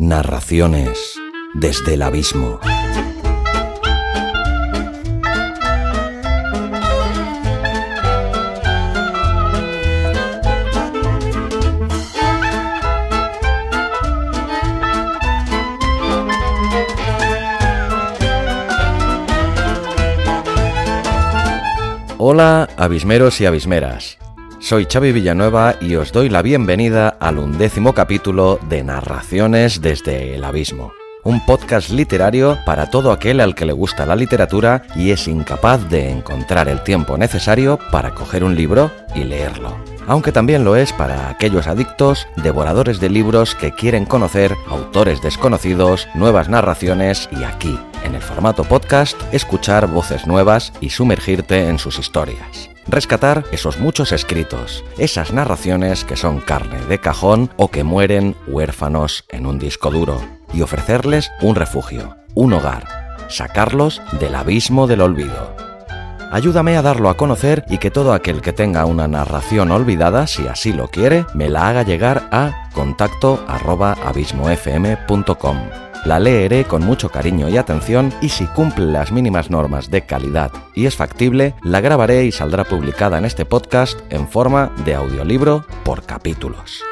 Narraciones desde el abismo. Hola, abismeros y abismeras. Soy Xavi Villanueva y os doy la bienvenida al undécimo capítulo de Narraciones desde el Abismo. Un podcast literario para todo aquel al que le gusta la literatura y es incapaz de encontrar el tiempo necesario para coger un libro y leerlo. Aunque también lo es para aquellos adictos, devoradores de libros que quieren conocer autores desconocidos, nuevas narraciones y aquí, en el formato podcast, escuchar voces nuevas y sumergirte en sus historias rescatar esos muchos escritos, esas narraciones que son carne de cajón o que mueren huérfanos en un disco duro, y ofrecerles un refugio, un hogar, sacarlos del abismo del olvido. Ayúdame a darlo a conocer y que todo aquel que tenga una narración olvidada, si así lo quiere, me la haga llegar a contacto la leeré con mucho cariño y atención y si cumple las mínimas normas de calidad y es factible, la grabaré y saldrá publicada en este podcast en forma de audiolibro por capítulos.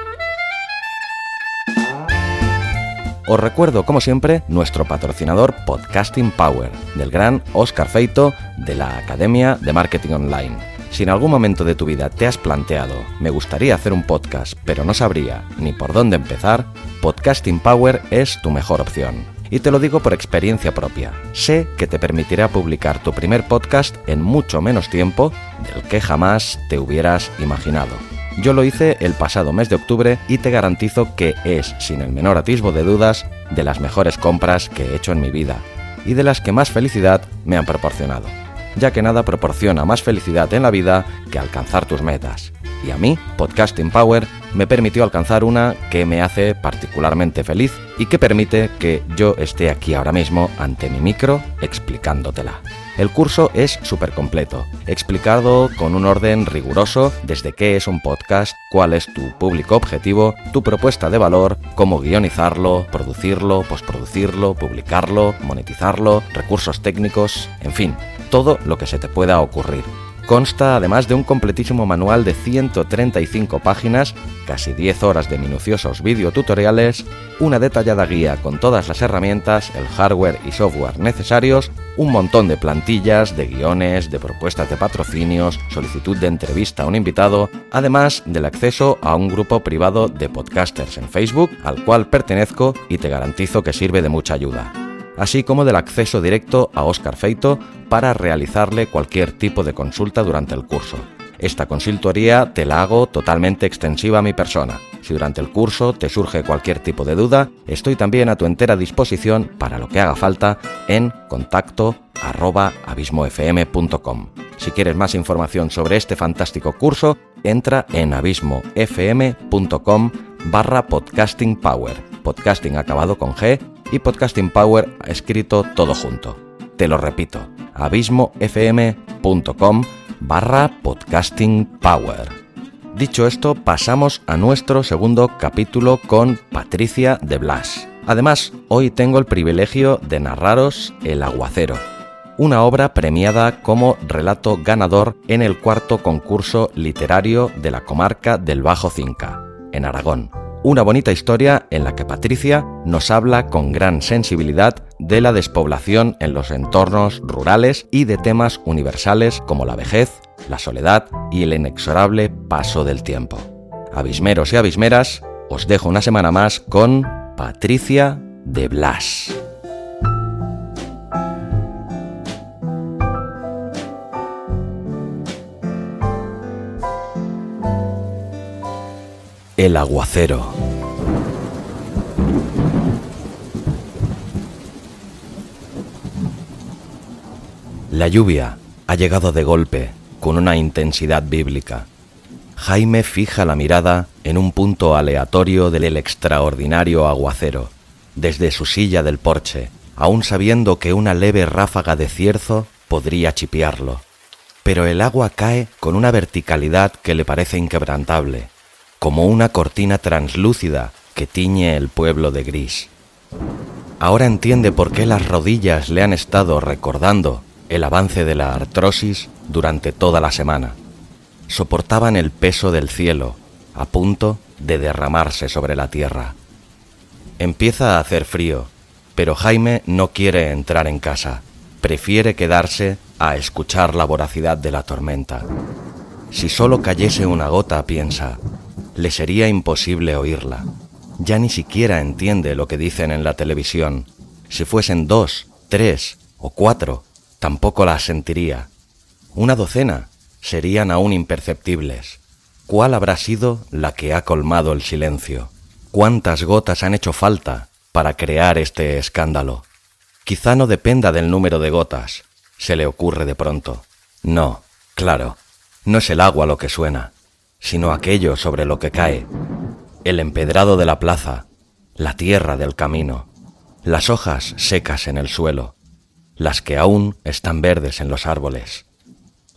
Os recuerdo, como siempre, nuestro patrocinador Podcasting Power, del gran Oscar Feito de la Academia de Marketing Online si en algún momento de tu vida te has planteado, me gustaría hacer un podcast, pero no sabría ni por dónde empezar, Podcasting Power es tu mejor opción. Y te lo digo por experiencia propia. Sé que te permitirá publicar tu primer podcast en mucho menos tiempo del que jamás te hubieras imaginado. Yo lo hice el pasado mes de octubre y te garantizo que es, sin el menor atisbo de dudas, de las mejores compras que he hecho en mi vida y de las que más felicidad me han proporcionado ya que nada proporciona más felicidad en la vida que alcanzar tus metas. Y a mí, Podcasting Power me permitió alcanzar una que me hace particularmente feliz y que permite que yo esté aquí ahora mismo ante mi micro explicándotela. El curso es súper completo, explicado con un orden riguroso desde qué es un podcast, cuál es tu público objetivo, tu propuesta de valor, cómo guionizarlo, producirlo, postproducirlo, publicarlo, monetizarlo, recursos técnicos, en fin, todo lo que se te pueda ocurrir. Consta además de un completísimo manual de 135 páginas, casi 10 horas de minuciosos videotutoriales, una detallada guía con todas las herramientas, el hardware y software necesarios, un montón de plantillas, de guiones, de propuestas de patrocinios, solicitud de entrevista a un invitado, además del acceso a un grupo privado de podcasters en Facebook al cual pertenezco y te garantizo que sirve de mucha ayuda así como del acceso directo a Oscar Feito para realizarle cualquier tipo de consulta durante el curso. Esta consultoría te la hago totalmente extensiva a mi persona. Si durante el curso te surge cualquier tipo de duda, estoy también a tu entera disposición para lo que haga falta en contacto abismofm.com. Si quieres más información sobre este fantástico curso, entra en abismofm.com barra podcasting power, podcasting acabado con G y Podcasting Power escrito todo junto. Te lo repito, abismofm.com barra podcasting power. Dicho esto, pasamos a nuestro segundo capítulo con Patricia de Blas. Además, hoy tengo el privilegio de narraros El Aguacero, una obra premiada como relato ganador en el cuarto concurso literario de la comarca del Bajo Cinca, en Aragón una bonita historia en la que Patricia nos habla con gran sensibilidad de la despoblación en los entornos rurales y de temas universales como la vejez, la soledad y el inexorable paso del tiempo. Abismeros y abismeras, os dejo una semana más con Patricia de Blas. El aguacero. La lluvia ha llegado de golpe, con una intensidad bíblica. Jaime fija la mirada en un punto aleatorio del extraordinario aguacero, desde su silla del porche, aun sabiendo que una leve ráfaga de cierzo podría chipiarlo. Pero el agua cae con una verticalidad que le parece inquebrantable como una cortina translúcida que tiñe el pueblo de gris. Ahora entiende por qué las rodillas le han estado recordando el avance de la artrosis durante toda la semana. Soportaban el peso del cielo, a punto de derramarse sobre la tierra. Empieza a hacer frío, pero Jaime no quiere entrar en casa, prefiere quedarse a escuchar la voracidad de la tormenta. Si solo cayese una gota, piensa, le sería imposible oírla. Ya ni siquiera entiende lo que dicen en la televisión. Si fuesen dos, tres o cuatro, tampoco la sentiría. Una docena serían aún imperceptibles. ¿Cuál habrá sido la que ha colmado el silencio? ¿Cuántas gotas han hecho falta para crear este escándalo? Quizá no dependa del número de gotas, se le ocurre de pronto. No, claro, no es el agua lo que suena, sino aquello sobre lo que cae. El empedrado de la plaza, la tierra del camino, las hojas secas en el suelo, las que aún están verdes en los árboles,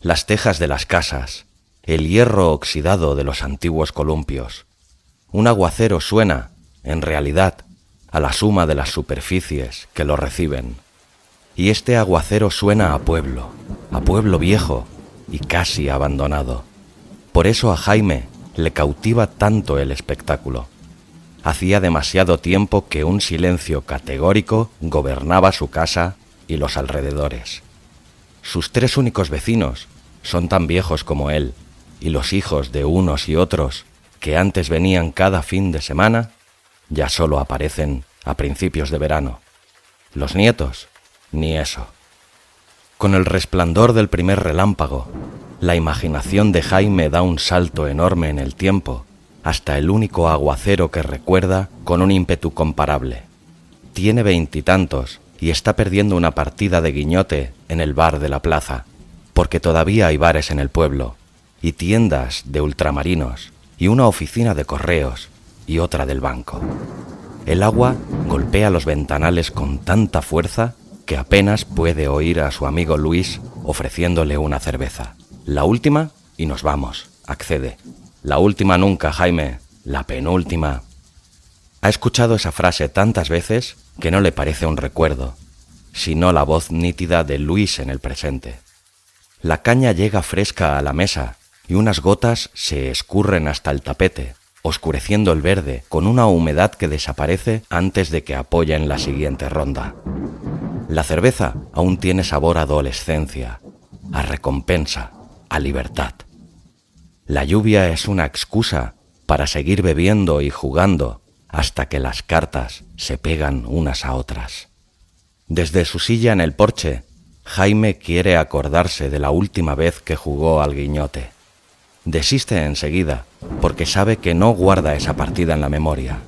las tejas de las casas, el hierro oxidado de los antiguos columpios. Un aguacero suena, en realidad, a la suma de las superficies que lo reciben. Y este aguacero suena a pueblo, a pueblo viejo y casi abandonado. Por eso a Jaime le cautiva tanto el espectáculo. Hacía demasiado tiempo que un silencio categórico gobernaba su casa y los alrededores. Sus tres únicos vecinos son tan viejos como él y los hijos de unos y otros, que antes venían cada fin de semana, ya solo aparecen a principios de verano. Los nietos, ni eso. Con el resplandor del primer relámpago, la imaginación de Jaime da un salto enorme en el tiempo, hasta el único aguacero que recuerda con un ímpetu comparable. Tiene veintitantos y está perdiendo una partida de guiñote en el bar de la plaza, porque todavía hay bares en el pueblo, y tiendas de ultramarinos y una oficina de correos y otra del banco. El agua golpea los ventanales con tanta fuerza que apenas puede oír a su amigo Luis ofreciéndole una cerveza. La última y nos vamos, accede. La última nunca, Jaime, la penúltima. Ha escuchado esa frase tantas veces que no le parece un recuerdo, sino la voz nítida de Luis en el presente. La caña llega fresca a la mesa y unas gotas se escurren hasta el tapete, oscureciendo el verde con una humedad que desaparece antes de que apoyen la siguiente ronda. La cerveza aún tiene sabor a adolescencia, a recompensa, a libertad. La lluvia es una excusa para seguir bebiendo y jugando hasta que las cartas se pegan unas a otras. Desde su silla en el porche, Jaime quiere acordarse de la última vez que jugó al guiñote desiste enseguida porque sabe que no guarda esa partida en la memoria.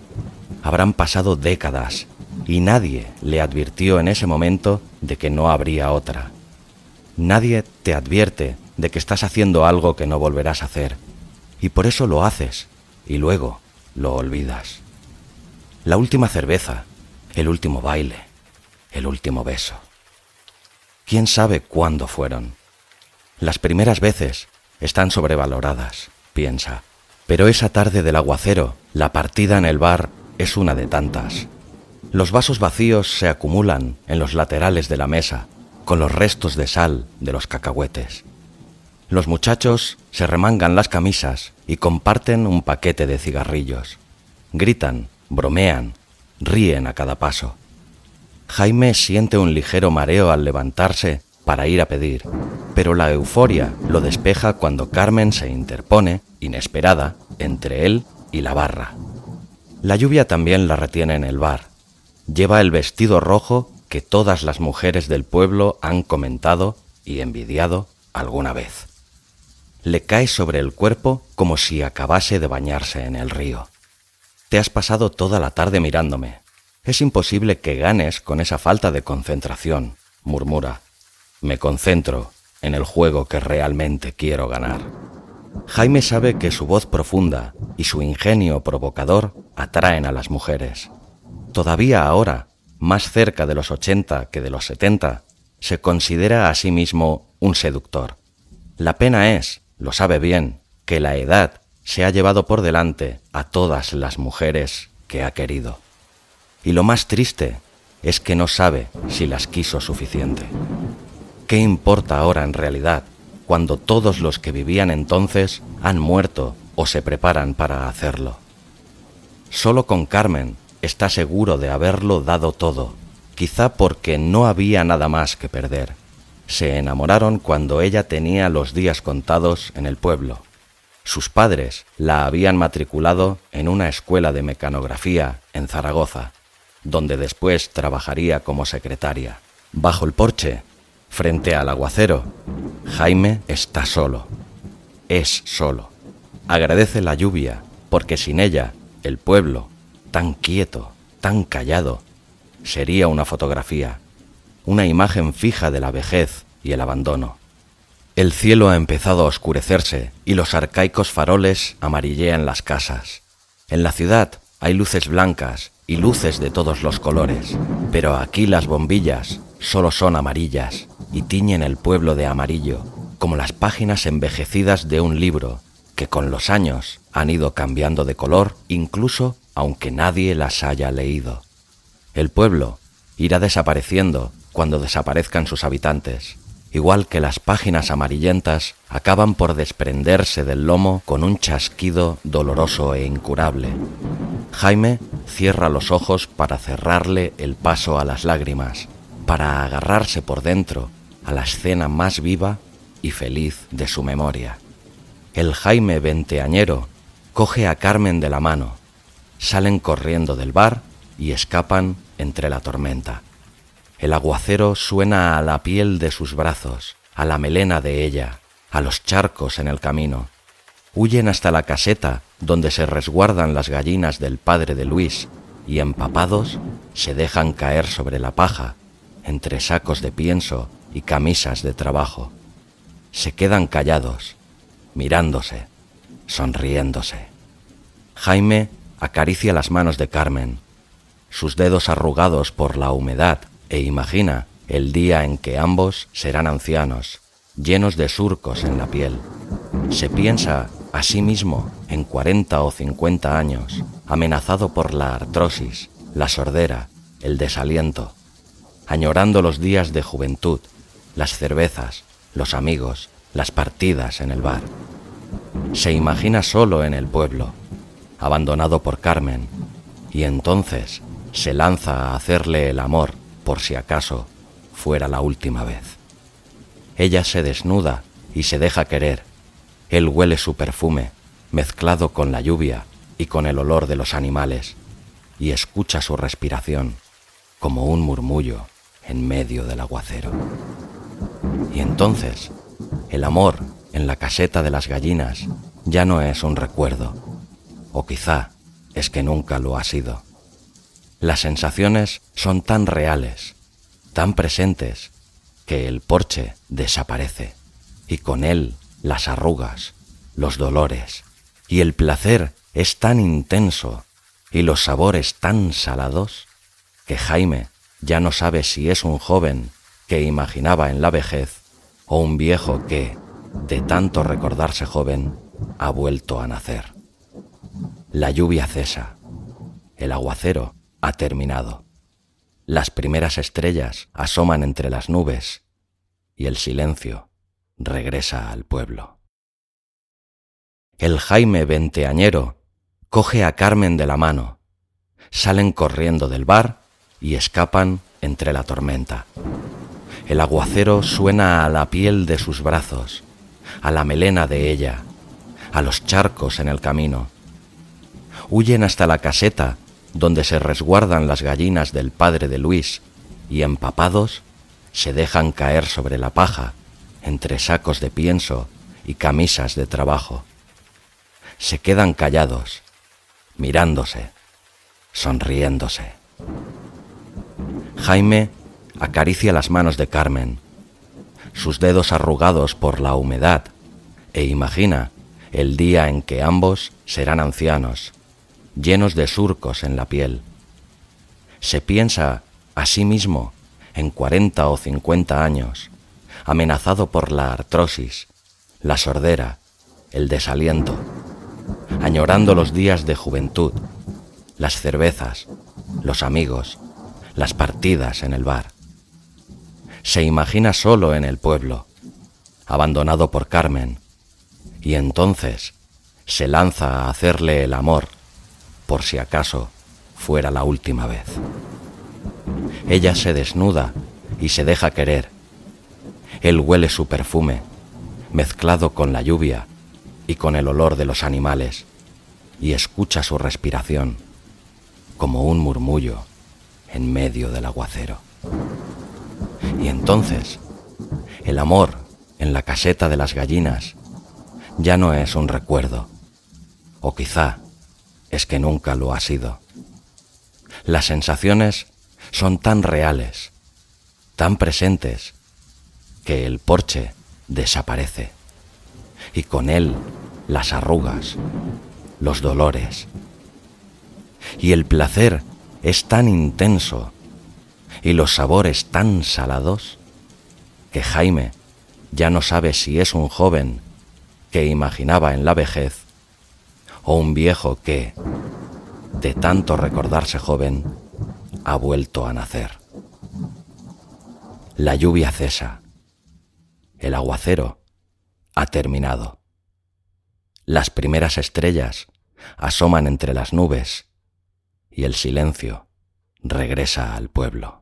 Habrán pasado décadas y nadie le advirtió en ese momento de que no habría otra. Nadie te advierte de que estás haciendo algo que no volverás a hacer y por eso lo haces y luego lo olvidas. La última cerveza, el último baile, el último beso. ¿Quién sabe cuándo fueron? Las primeras veces están sobrevaloradas, piensa. Pero esa tarde del aguacero, la partida en el bar es una de tantas. Los vasos vacíos se acumulan en los laterales de la mesa, con los restos de sal de los cacahuetes. Los muchachos se remangan las camisas y comparten un paquete de cigarrillos. Gritan, bromean, ríen a cada paso. Jaime siente un ligero mareo al levantarse para ir a pedir, pero la euforia lo despeja cuando Carmen se interpone, inesperada, entre él y la barra. La lluvia también la retiene en el bar. Lleva el vestido rojo que todas las mujeres del pueblo han comentado y envidiado alguna vez. Le cae sobre el cuerpo como si acabase de bañarse en el río. Te has pasado toda la tarde mirándome. Es imposible que ganes con esa falta de concentración, murmura. Me concentro en el juego que realmente quiero ganar. Jaime sabe que su voz profunda y su ingenio provocador atraen a las mujeres. Todavía ahora, más cerca de los 80 que de los 70, se considera a sí mismo un seductor. La pena es, lo sabe bien, que la edad se ha llevado por delante a todas las mujeres que ha querido. Y lo más triste es que no sabe si las quiso suficiente. ¿Qué importa ahora en realidad cuando todos los que vivían entonces han muerto o se preparan para hacerlo? Solo con Carmen está seguro de haberlo dado todo, quizá porque no había nada más que perder. Se enamoraron cuando ella tenía los días contados en el pueblo. Sus padres la habían matriculado en una escuela de mecanografía en Zaragoza, donde después trabajaría como secretaria. Bajo el porche, frente al aguacero, Jaime está solo. Es solo. Agradece la lluvia, porque sin ella, el pueblo, tan quieto, tan callado, sería una fotografía, una imagen fija de la vejez y el abandono. El cielo ha empezado a oscurecerse y los arcaicos faroles amarillean las casas. En la ciudad hay luces blancas y luces de todos los colores, pero aquí las bombillas solo son amarillas y tiñen el pueblo de amarillo, como las páginas envejecidas de un libro que con los años han ido cambiando de color incluso aunque nadie las haya leído. El pueblo irá desapareciendo cuando desaparezcan sus habitantes, igual que las páginas amarillentas acaban por desprenderse del lomo con un chasquido doloroso e incurable. Jaime cierra los ojos para cerrarle el paso a las lágrimas, para agarrarse por dentro a la escena más viva y feliz de su memoria. El Jaime veinteañero coge a Carmen de la mano, salen corriendo del bar y escapan entre la tormenta. El aguacero suena a la piel de sus brazos, a la melena de ella, a los charcos en el camino. Huyen hasta la caseta donde se resguardan las gallinas del padre de Luis y empapados se dejan caer sobre la paja, entre sacos de pienso y camisas de trabajo. Se quedan callados, mirándose, sonriéndose. Jaime acaricia las manos de Carmen, sus dedos arrugados por la humedad e imagina el día en que ambos serán ancianos, llenos de surcos en la piel. Se piensa a sí mismo en cuarenta o cincuenta años, amenazado por la artrosis, la sordera, el desaliento, añorando los días de juventud, las cervezas, los amigos, las partidas en el bar. Se imagina solo en el pueblo, abandonado por Carmen, y entonces se lanza a hacerle el amor por si acaso fuera la última vez. Ella se desnuda y se deja querer. Él huele su perfume, mezclado con la lluvia y con el olor de los animales, y escucha su respiración como un murmullo en medio del aguacero. Y entonces, el amor en la caseta de las gallinas ya no es un recuerdo, o quizá es que nunca lo ha sido. Las sensaciones son tan reales, tan presentes, que el porche desaparece y con él las arrugas, los dolores, y el placer es tan intenso y los sabores tan salados que Jaime ya no sabe si es un joven que imaginaba en la vejez o un viejo que, de tanto recordarse joven, ha vuelto a nacer. La lluvia cesa, el aguacero ha terminado. Las primeras estrellas asoman entre las nubes y el silencio regresa al pueblo. El Jaime veinteañero coge a Carmen de la mano, salen corriendo del bar y escapan entre la tormenta. El aguacero suena a la piel de sus brazos, a la melena de ella, a los charcos en el camino. Huyen hasta la caseta donde se resguardan las gallinas del padre de Luis, y empapados se dejan caer sobre la paja, entre sacos de pienso y camisas de trabajo. Se quedan callados, mirándose, sonriéndose. Jaime acaricia las manos de Carmen, sus dedos arrugados por la humedad, e imagina el día en que ambos serán ancianos, llenos de surcos en la piel. Se piensa a sí mismo en cuarenta o cincuenta años, amenazado por la artrosis, la sordera, el desaliento, añorando los días de juventud, las cervezas, los amigos, las partidas en el bar. Se imagina solo en el pueblo, abandonado por Carmen, y entonces se lanza a hacerle el amor, por si acaso fuera la última vez. Ella se desnuda y se deja querer. Él huele su perfume, mezclado con la lluvia y con el olor de los animales, y escucha su respiración como un murmullo en medio del aguacero. Y entonces, el amor en la caseta de las gallinas ya no es un recuerdo, o quizá es que nunca lo ha sido. Las sensaciones son tan reales, tan presentes, que el porche desaparece y con él las arrugas, los dolores. Y el placer es tan intenso y los sabores tan salados que Jaime ya no sabe si es un joven que imaginaba en la vejez o un viejo que, de tanto recordarse joven, ha vuelto a nacer. La lluvia cesa. El aguacero ha terminado. Las primeras estrellas asoman entre las nubes y el silencio regresa al pueblo.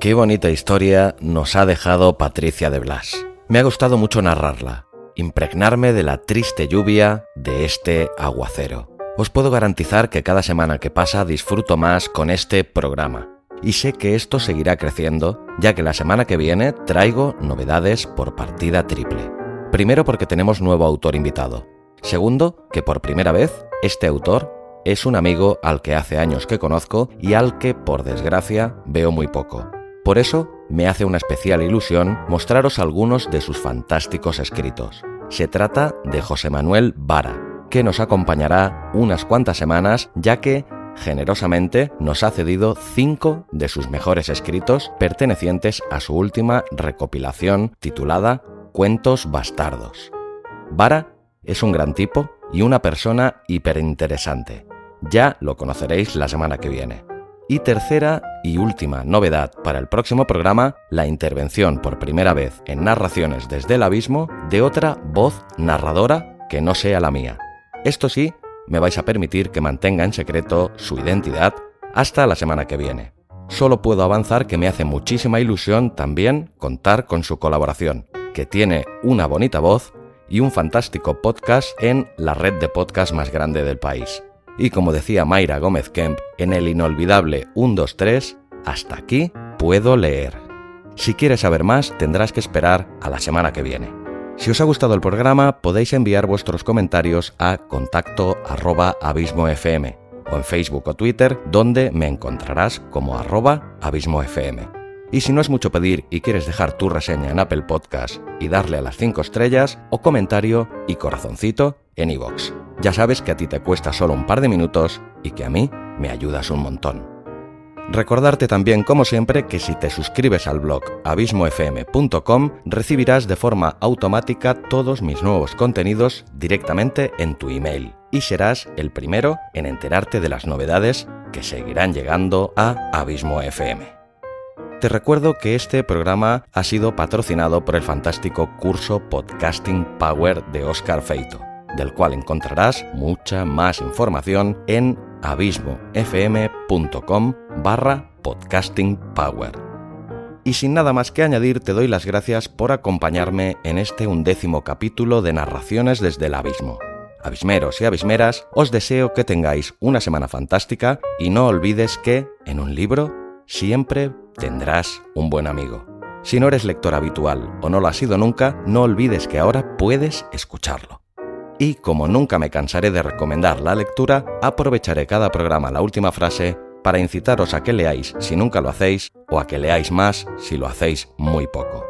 Qué bonita historia nos ha dejado Patricia de Blas. Me ha gustado mucho narrarla, impregnarme de la triste lluvia de este aguacero. Os puedo garantizar que cada semana que pasa disfruto más con este programa. Y sé que esto seguirá creciendo, ya que la semana que viene traigo novedades por partida triple. Primero porque tenemos nuevo autor invitado. Segundo, que por primera vez este autor es un amigo al que hace años que conozco y al que, por desgracia, veo muy poco. Por eso me hace una especial ilusión mostraros algunos de sus fantásticos escritos. Se trata de José Manuel Vara, que nos acompañará unas cuantas semanas ya que generosamente nos ha cedido cinco de sus mejores escritos pertenecientes a su última recopilación titulada Cuentos Bastardos. Vara es un gran tipo y una persona hiperinteresante. Ya lo conoceréis la semana que viene. Y tercera y última novedad para el próximo programa, la intervención por primera vez en narraciones desde el abismo de otra voz narradora que no sea la mía. Esto sí, me vais a permitir que mantenga en secreto su identidad hasta la semana que viene. Solo puedo avanzar que me hace muchísima ilusión también contar con su colaboración, que tiene una bonita voz y un fantástico podcast en la red de podcast más grande del país. Y como decía Mayra Gómez Kemp en el inolvidable 123, hasta aquí puedo leer. Si quieres saber más, tendrás que esperar a la semana que viene. Si os ha gustado el programa, podéis enviar vuestros comentarios a contacto abismofm o en Facebook o Twitter, donde me encontrarás como arroba abismofm. Y si no es mucho pedir y quieres dejar tu reseña en Apple Podcast y darle a las 5 estrellas, o comentario y corazoncito en iVoox. Ya sabes que a ti te cuesta solo un par de minutos y que a mí me ayudas un montón. Recordarte también, como siempre, que si te suscribes al blog abismofm.com recibirás de forma automática todos mis nuevos contenidos directamente en tu email y serás el primero en enterarte de las novedades que seguirán llegando a Abismo FM. Te recuerdo que este programa ha sido patrocinado por el fantástico curso Podcasting Power de Oscar Feito del cual encontrarás mucha más información en abismofm.com barra podcastingpower. Y sin nada más que añadir, te doy las gracias por acompañarme en este undécimo capítulo de Narraciones desde el Abismo. Abismeros y abismeras, os deseo que tengáis una semana fantástica y no olvides que, en un libro, siempre tendrás un buen amigo. Si no eres lector habitual o no lo has sido nunca, no olvides que ahora puedes escucharlo. Y como nunca me cansaré de recomendar la lectura, aprovecharé cada programa la última frase para incitaros a que leáis si nunca lo hacéis o a que leáis más si lo hacéis muy poco.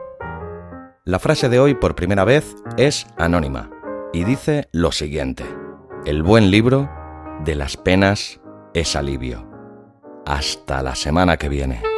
La frase de hoy por primera vez es anónima y dice lo siguiente. El buen libro de las penas es alivio. Hasta la semana que viene.